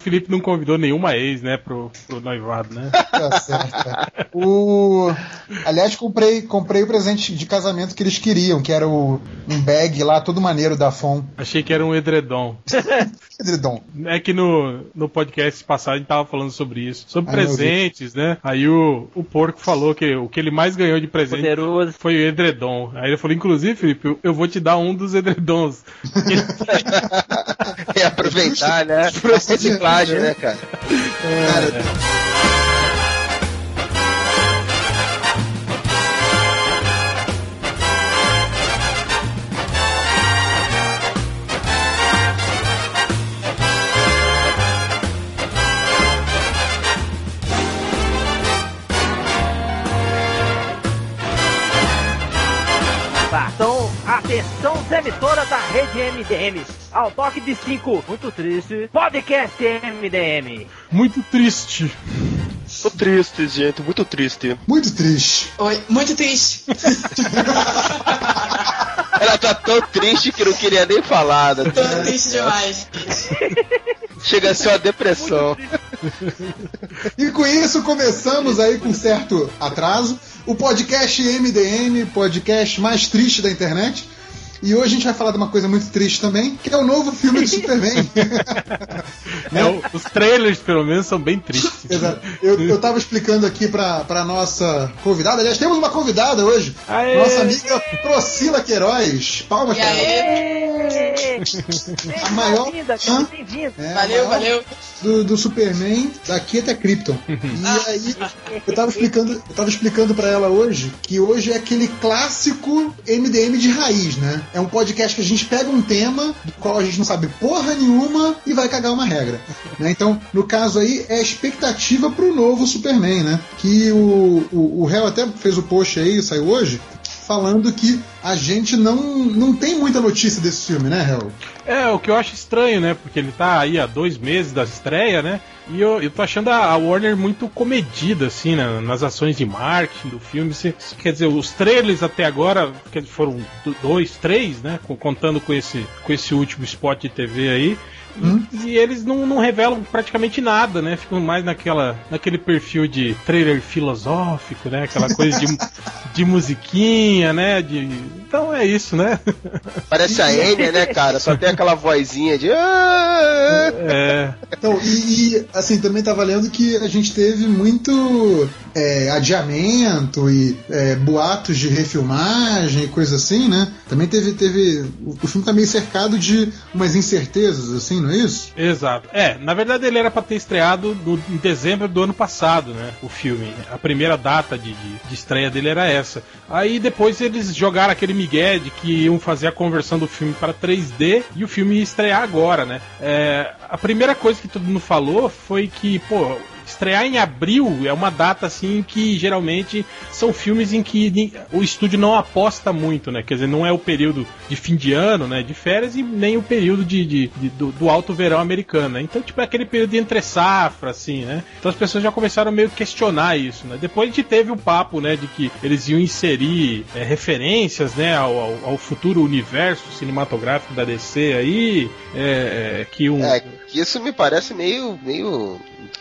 Felipe não convidou nenhuma ex, né, pro, pro noivado, né? Tá certo. O... Aliás, comprei, comprei o presente de casamento que eles queriam, que era o, um bag lá, todo maneiro da FON. Achei que era um edredom. edredom. É que no, no podcast passado a gente tava falando sobre isso, sobre Ai, presentes, né? Aí o, o porco falou que o que ele mais ganhou de presente Poderoso. foi o edredom. Aí ele falou, inclusive, Felipe, eu, eu vou te dar um dos edredons. é aproveitar, né? Reciclagem, né, cara? Cara, Atenção, emissoras da rede MDM. Ao toque de 5, muito triste. Podcast MDM. Muito triste. Tô triste, gente, muito triste. Muito triste. Oi, muito triste. Ela tá tão triste que não queria nem falar. Né? Tô triste demais. Chega a ser uma depressão. e com isso começamos aí com certo atraso o podcast MDM, podcast mais triste da internet. E hoje a gente vai falar de uma coisa muito triste também, que é o novo filme do Superman. é, o, os trailers, pelo menos, são bem tristes. Exato. Eu, eu tava explicando aqui pra, pra nossa convidada. Aliás, temos uma convidada hoje. Aê! Nossa amiga Procila Queiroz. Palmas ela. A maior. É, valeu, maior valeu. Do, do, Superman daqui até Krypton. E aí, eu tava explicando, eu tava explicando pra ela hoje que hoje é aquele clássico MDM de raiz, né? É um podcast que a gente pega um tema do qual a gente não sabe porra nenhuma e vai cagar uma regra. Né? Então, no caso aí, é a expectativa pro novo Superman, né? Que o, o, o réu até fez o post aí, saiu hoje, falando que a gente não, não tem muita notícia desse filme, né, Hel? É, o que eu acho estranho, né? Porque ele tá aí há dois meses da estreia, né? E eu, eu tô achando a, Warner muito comedida, assim, né, nas ações de marketing do filme. Quer dizer, os trailers até agora foram dois, três, né? Contando com esse, com esse último spot de TV aí. Hum? E eles não, não, revelam praticamente nada, né? Ficam mais naquela, naquele perfil de trailer filosófico, né? Aquela coisa de, de musiquinha, né? De... Então é isso, né? Parece a Enya, né, cara? Só tem aquela vozinha de. Ah! É. Então, e, e assim, também tá valendo que a gente teve muito é, adiamento e é, boatos de refilmagem e coisa assim, né? Também teve. teve o, o filme tá meio cercado de umas incertezas, assim, não é isso? Exato. É, na verdade ele era para ter estreado no, em dezembro do ano passado, né? O filme. A primeira data de, de, de, estreia dele era essa. Aí depois eles jogaram aquele migué de que iam fazer a conversão do filme para 3D e o filme ia estrear agora, né? É, a primeira coisa que todo mundo falou foi que, pô, estrear em abril é uma data assim que geralmente são filmes em que o estúdio não aposta muito, né? Quer dizer, não é o período de fim de ano, né? De férias e nem o período de, de, de do, do, alto verão americano, né? Então, tipo, é aquele período de entre safra, assim, né? Então as pessoas já começaram meio que questionar isso, né? Depois a gente teve o papo, né, de que eles iam inserir é, referências, né, ao, ao, ao, futuro universo cinematográfico da DC aí, é, é, que um... É, isso me parece meio, meio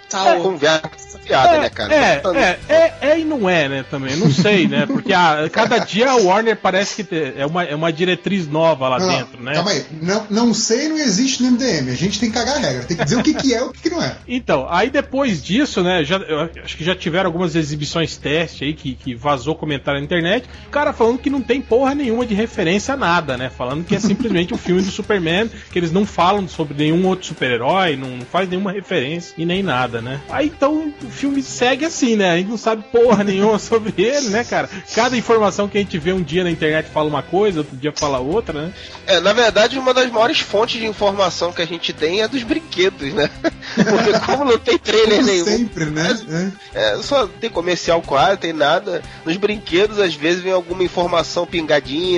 Tá é, conversa piada, é, né, cara? É, é, é, é, e não é, né, também. Não sei, né? Porque a, cada dia a Warner parece que é uma, é uma diretriz nova lá não, dentro, né? Calma aí. Não, não sei não existe no MDM. A gente tem que cagar a regra. Tem que dizer o que, que é e o que, que não é. Então, aí depois disso, né, já, acho que já tiveram algumas exibições teste aí que, que vazou comentário na internet. O cara falando que não tem porra nenhuma de referência a nada, né? Falando que é simplesmente um filme do Superman, que eles não falam sobre nenhum outro super-herói, não faz nenhuma referência e nem nada né? Aí então o filme segue assim, né? A gente não sabe porra nenhuma sobre ele, né, cara? Cada informação que a gente vê um dia na internet fala uma coisa, outro dia fala outra, né? É, na verdade, uma das maiores fontes de informação que a gente tem é dos brinquedos, né? Porque como não tem trailer como nenhum. Sempre, né? É, é, só tem comercial quase, tem nada. Nos brinquedos, às vezes, vem alguma informação pingadinha